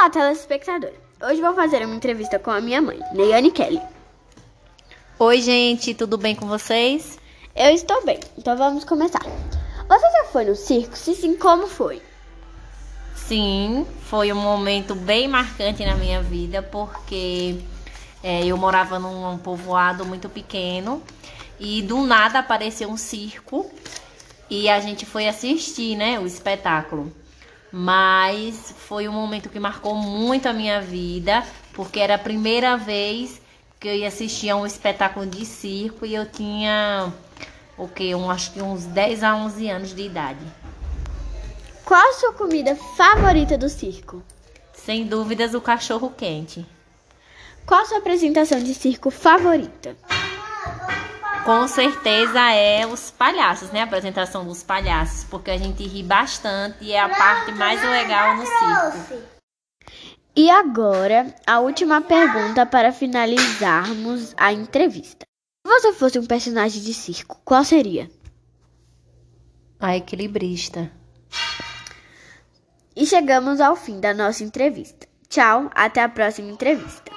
Olá, telespectador. Hoje vou fazer uma entrevista com a minha mãe, Neyane Kelly. Oi, gente, tudo bem com vocês? Eu estou bem, então vamos começar. Você já foi no circo? Se sim, como foi? Sim, foi um momento bem marcante na minha vida, porque é, eu morava num povoado muito pequeno e do nada apareceu um circo e a gente foi assistir, né, o espetáculo. Mas foi um momento que marcou muito a minha vida, porque era a primeira vez que eu ia assistir a um espetáculo de circo e eu tinha o que, um, acho que uns 10 a 11 anos de idade. Qual a sua comida favorita do circo? Sem dúvidas, o cachorro quente. Qual a sua apresentação de circo favorita? Com certeza é os palhaços, né? A apresentação dos palhaços, porque a gente ri bastante e é a parte mais legal no circo. E agora, a última pergunta para finalizarmos a entrevista. Se você fosse um personagem de circo, qual seria? A equilibrista. E chegamos ao fim da nossa entrevista. Tchau, até a próxima entrevista.